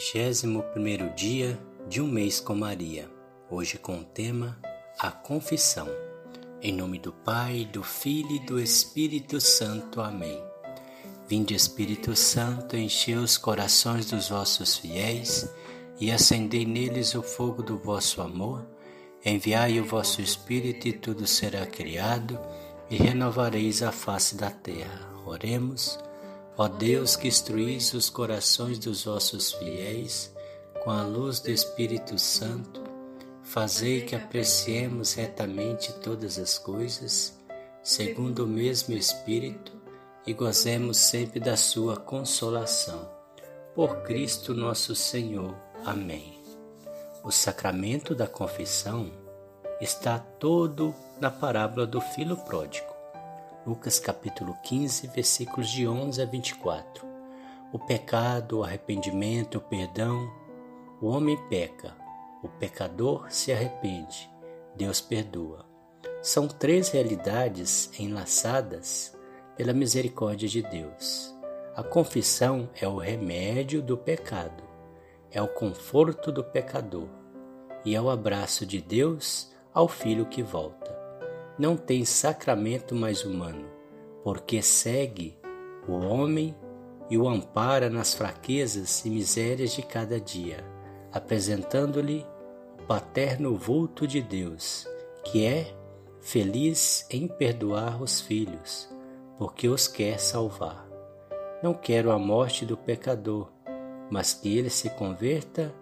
Vigésimo primeiro dia de um mês com Maria. Hoje com o tema A Confissão. Em nome do Pai, do Filho e do Espírito Santo. Amém. Vinde Espírito Santo, enchei os corações dos vossos fiéis e acendei neles o fogo do vosso amor. Enviai o vosso Espírito e tudo será criado e renovareis a face da terra. Oremos. Ó Deus que instruís os corações dos vossos fiéis com a luz do Espírito Santo, fazei que apreciemos retamente todas as coisas, segundo o mesmo Espírito, e gozemos sempre da sua consolação. Por Cristo nosso Senhor. Amém. O sacramento da confissão está todo na parábola do filho pródigo. Lucas capítulo 15, versículos de 11 a 24. O pecado, o arrependimento, o perdão. O homem peca, o pecador se arrepende, Deus perdoa. São três realidades enlaçadas pela misericórdia de Deus. A confissão é o remédio do pecado, é o conforto do pecador e é o abraço de Deus ao filho que volta não tem sacramento mais humano, porque segue o homem e o ampara nas fraquezas e misérias de cada dia, apresentando-lhe o paterno vulto de Deus, que é feliz em perdoar os filhos, porque os quer salvar. Não quero a morte do pecador, mas que ele se converta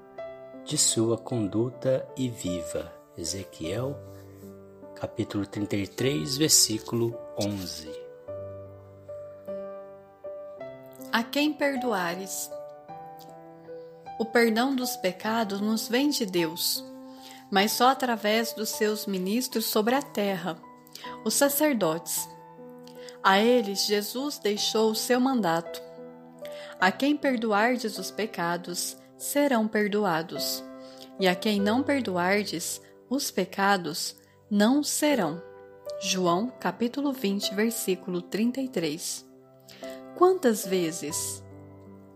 de sua conduta e viva. Ezequiel capítulo 33, versículo 11. A quem perdoares? O perdão dos pecados nos vem de Deus, mas só através dos seus ministros sobre a terra, os sacerdotes. A eles Jesus deixou o seu mandato. A quem perdoardes os pecados, serão perdoados, e a quem não perdoardes os pecados, não serão. João capítulo 20, versículo 33. Quantas vezes?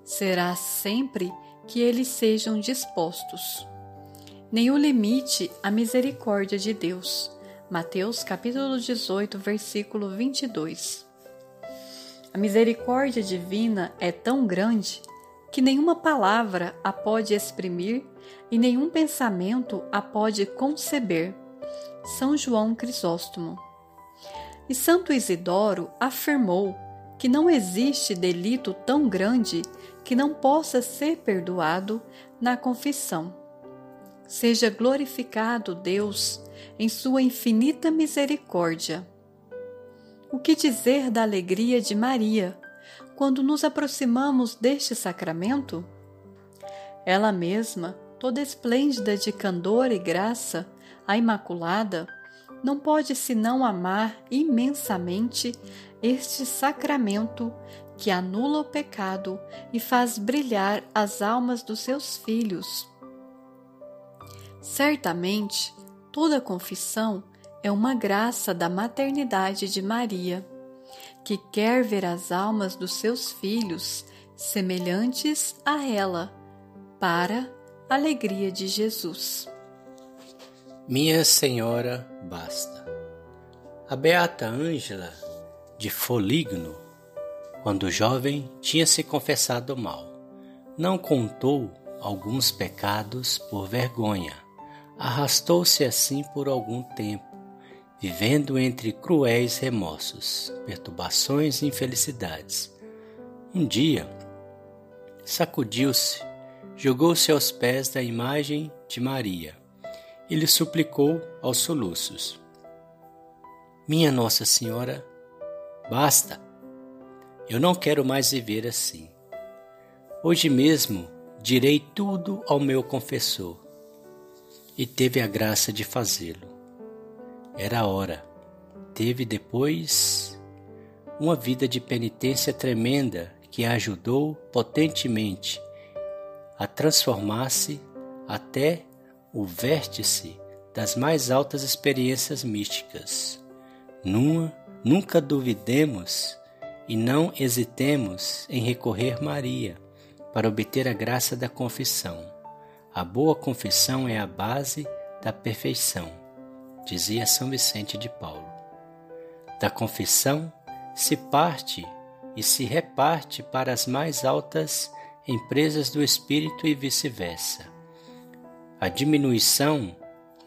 Será sempre que eles sejam dispostos. Nenhum limite à misericórdia de Deus. Mateus capítulo 18, versículo 22. A misericórdia divina é tão grande que nenhuma palavra a pode exprimir e nenhum pensamento a pode conceber são João Crisóstomo. E Santo Isidoro afirmou que não existe delito tão grande que não possa ser perdoado na confissão. Seja glorificado Deus em sua infinita misericórdia. O que dizer da alegria de Maria quando nos aproximamos deste sacramento? Ela mesma, toda esplêndida de candor e graça, a Imaculada, não pode senão amar imensamente este sacramento que anula o pecado e faz brilhar as almas dos seus filhos. Certamente, toda confissão é uma graça da maternidade de Maria, que quer ver as almas dos seus filhos semelhantes a ela, para alegria de Jesus. Minha Senhora basta. A beata Ângela de Foligno, quando jovem, tinha se confessado mal. Não contou alguns pecados por vergonha. Arrastou-se assim por algum tempo, vivendo entre cruéis remorsos, perturbações e infelicidades. Um dia, sacudiu-se, jogou-se aos pés da imagem de Maria e lhe suplicou aos soluços: Minha Nossa Senhora, basta! Eu não quero mais viver assim. Hoje mesmo direi tudo ao meu confessor. E teve a graça de fazê-lo. Era a hora. Teve depois uma vida de penitência tremenda que a ajudou potentemente a transformar-se até o vértice das mais altas experiências místicas. Numa, nunca duvidemos e não hesitemos em recorrer Maria, para obter a graça da confissão. A boa confissão é a base da perfeição, dizia São Vicente de Paulo. Da confissão se parte e se reparte para as mais altas empresas do espírito e vice-versa. A diminuição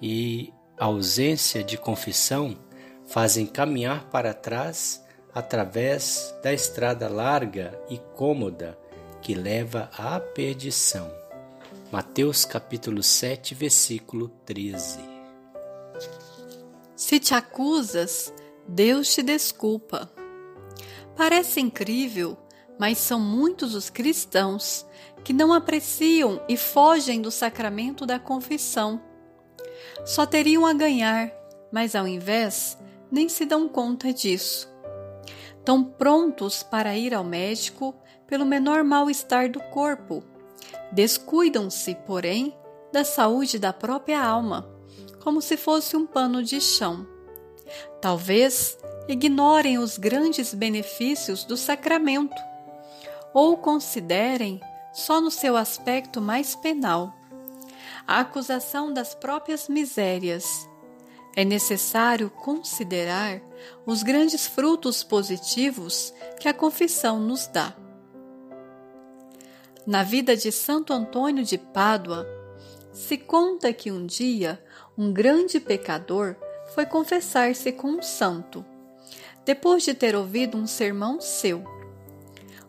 e ausência de confissão fazem caminhar para trás através da estrada larga e cômoda que leva à perdição. Mateus capítulo 7, versículo 13. Se te acusas, Deus te desculpa. Parece incrível, mas são muitos os cristãos que não apreciam e fogem do sacramento da confissão. Só teriam a ganhar, mas ao invés, nem se dão conta disso tão prontos para ir ao médico pelo menor mal-estar do corpo. Descuidam-se, porém, da saúde da própria alma, como se fosse um pano de chão. Talvez ignorem os grandes benefícios do sacramento ou considerem só no seu aspecto mais penal a acusação das próprias misérias é necessário considerar os grandes frutos positivos que a confissão nos dá. Na vida de Santo Antônio de Pádua, se conta que um dia um grande pecador foi confessar-se com um santo, depois de ter ouvido um sermão seu.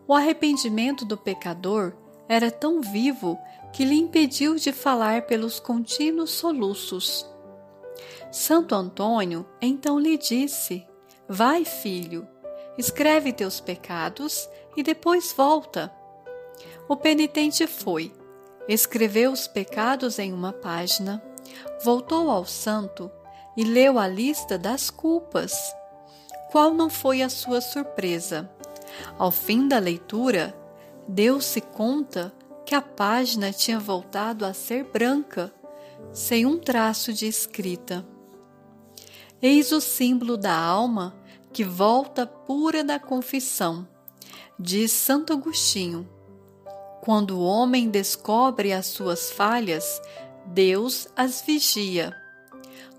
O arrependimento do pecador era tão vivo que lhe impediu de falar pelos contínuos soluços. Santo Antônio então lhe disse: Vai, filho, escreve teus pecados e depois volta. O penitente foi, escreveu os pecados em uma página, voltou ao santo e leu a lista das culpas. Qual não foi a sua surpresa? Ao fim da leitura, deu-se conta que a página tinha voltado a ser branca, sem um traço de escrita. Eis o símbolo da alma que volta pura da confissão, diz Santo Agostinho. Quando o homem descobre as suas falhas, Deus as vigia.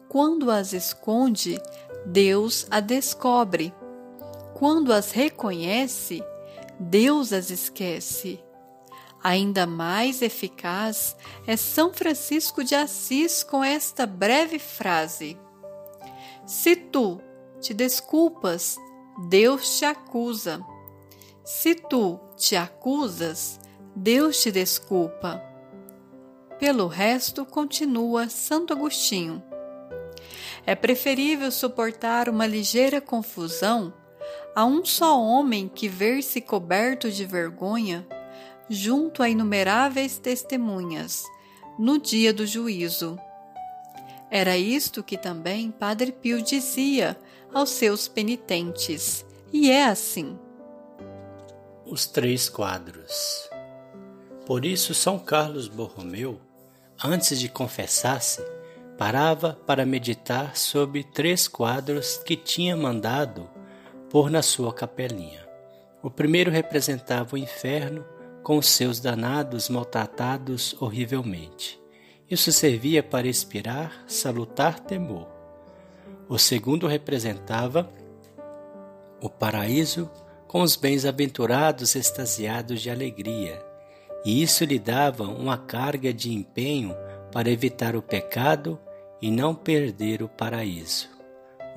Quando as esconde, Deus as descobre. Quando as reconhece, Deus as esquece. Ainda mais eficaz é São Francisco de Assis com esta breve frase: se tu te desculpas, Deus te acusa. Se tu te acusas, Deus te desculpa. Pelo resto, continua Santo Agostinho. É preferível suportar uma ligeira confusão a um só homem que ver-se coberto de vergonha junto a inumeráveis testemunhas no dia do juízo. Era isto que também Padre Pio dizia aos seus penitentes, e é assim. Os três quadros. Por isso, São Carlos Borromeu, antes de confessar-se, parava para meditar sobre três quadros que tinha mandado pôr na sua capelinha. O primeiro representava o inferno com seus danados maltratados horrivelmente. Isso servia para inspirar salutar temor. O segundo representava o paraíso com os bens-aventurados extasiados de alegria, e isso lhe dava uma carga de empenho para evitar o pecado e não perder o paraíso.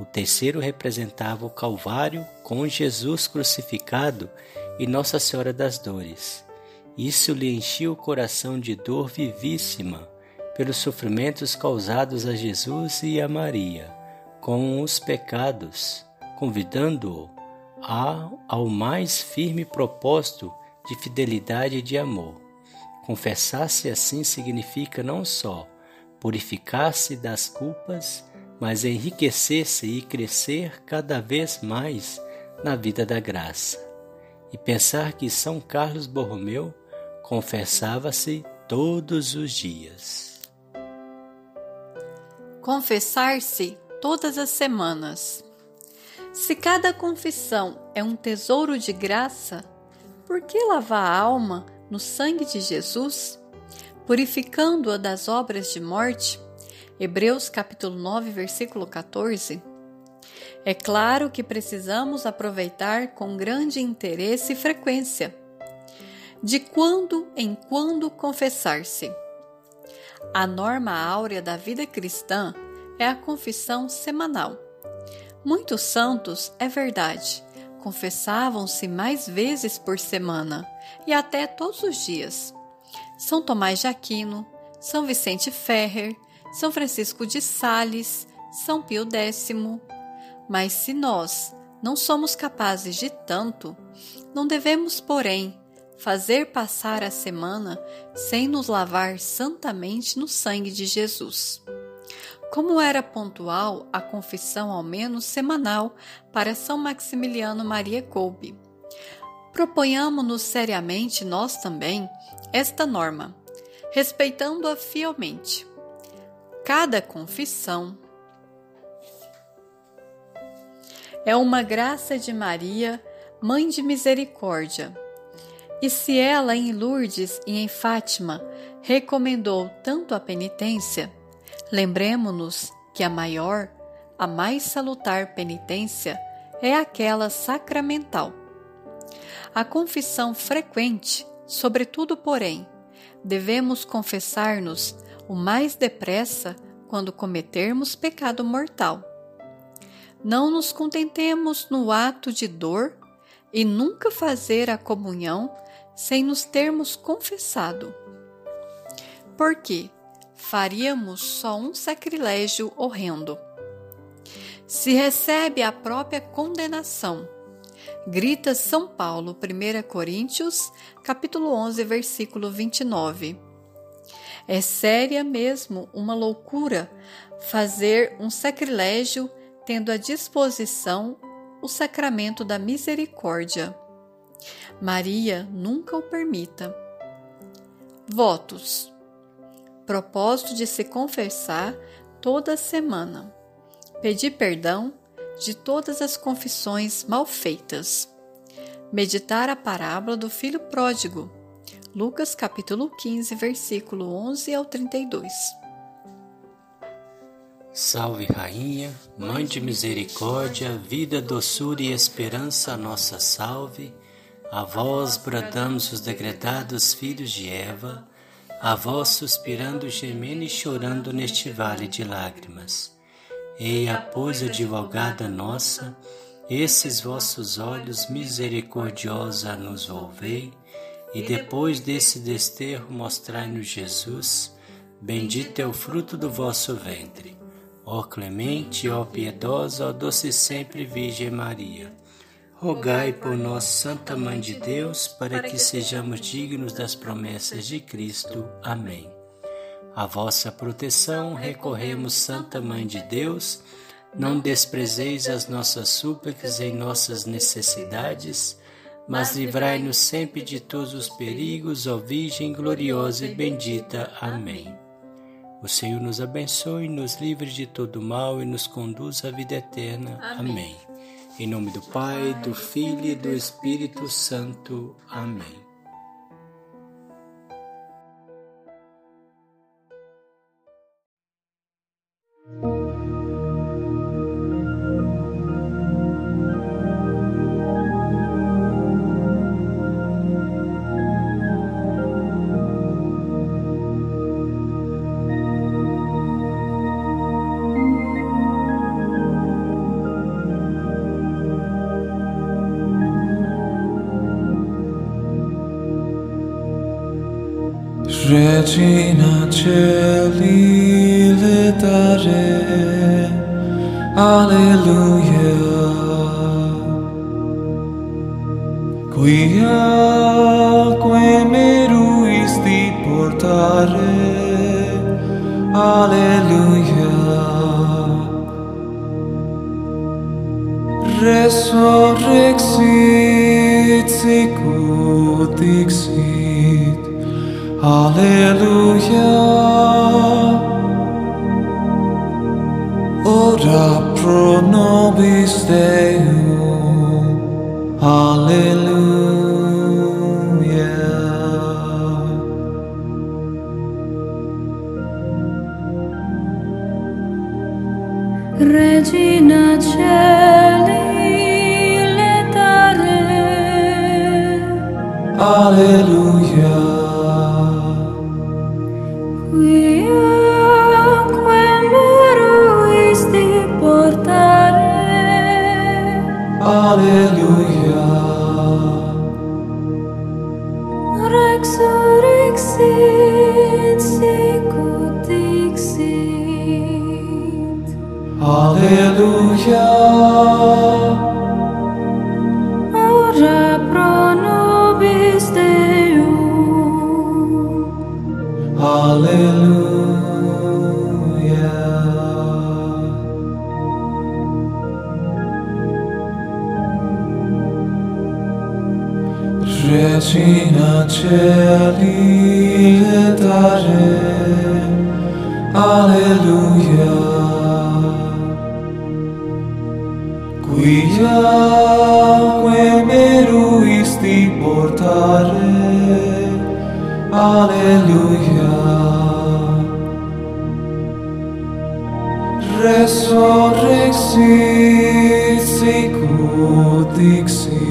O terceiro representava o Calvário com Jesus crucificado e Nossa Senhora das Dores. Isso lhe enchia o coração de dor vivíssima pelos sofrimentos causados a Jesus e a Maria com os pecados, convidando-o ao mais firme propósito de fidelidade e de amor. Confessar-se assim significa não só purificar-se das culpas, mas enriquecer-se e crescer cada vez mais na vida da graça. E pensar que São Carlos Borromeu confessava-se todos os dias. Confessar-se todas as semanas. Se cada confissão é um tesouro de graça, por que lavar a alma no sangue de Jesus, purificando-a das obras de morte? Hebreus capítulo 9, versículo 14. É claro que precisamos aproveitar com grande interesse e frequência. De quando em quando confessar-se. A norma áurea da vida cristã é a confissão semanal. Muitos santos, é verdade, confessavam-se mais vezes por semana e até todos os dias. São Tomás de Aquino, São Vicente Ferrer, São Francisco de Sales, São Pio X. Mas se nós não somos capazes de tanto, não devemos, porém, fazer passar a semana sem nos lavar santamente no sangue de Jesus. Como era pontual a confissão ao menos semanal para São Maximiliano Maria Kolbe. Proponhamos-nos seriamente nós também esta norma, respeitando-a fielmente. Cada confissão é uma graça de Maria, Mãe de Misericórdia. E se ela em Lourdes e em Fátima recomendou tanto a penitência, Lembremos-nos que a maior, a mais salutar penitência é aquela sacramental. A confissão frequente, sobretudo, porém, devemos confessar-nos o mais depressa quando cometermos pecado mortal. Não nos contentemos no ato de dor e nunca fazer a comunhão sem nos termos confessado. Porque, faríamos só um sacrilégio horrendo. Se recebe a própria condenação, grita São Paulo, 1 Coríntios, capítulo 11, versículo 29. É séria mesmo uma loucura fazer um sacrilégio tendo à disposição o sacramento da misericórdia. Maria nunca o permita. Votos propósito de se confessar toda semana, pedir perdão de todas as confissões mal feitas, meditar a parábola do filho pródigo, Lucas capítulo 15, versículo 11 ao 32. Salve Rainha, Mãe de Misericórdia, vida, doçura e esperança, nossa salve. A vós bradamos os degredados filhos de Eva a vós suspirando, gemendo e chorando neste vale de lágrimas. Eia, pois, advogada nossa, esses vossos olhos misericordiosa nos volvei, e depois desse desterro mostrai-nos Jesus, bendito é o fruto do vosso ventre. Ó clemente, ó piedosa, ó doce sempre Virgem Maria rogai por nós, Santa Mãe de Deus, para que sejamos dignos das promessas de Cristo. Amém. A vossa proteção recorremos, Santa Mãe de Deus. Não desprezeis as nossas súplicas em nossas necessidades, mas livrai-nos sempre de todos os perigos, ó Virgem gloriosa e bendita. Amém. O Senhor nos abençoe, nos livre de todo mal e nos conduz à vida eterna. Amém. Em nome do Pai, do Filho e do Espírito Santo. Amém. Regina Celi letare Alleluia. Quia que meruisti portare. Alleluia. Resurrexit sicut dixit. Alleluia. Ora pro nobis Deum. Alleluia. Regina cieli letare. Alleluia. Regina Celi Dare Alleluia Quiaque meruisti portare. Alleluia Resurrexit sicut dixit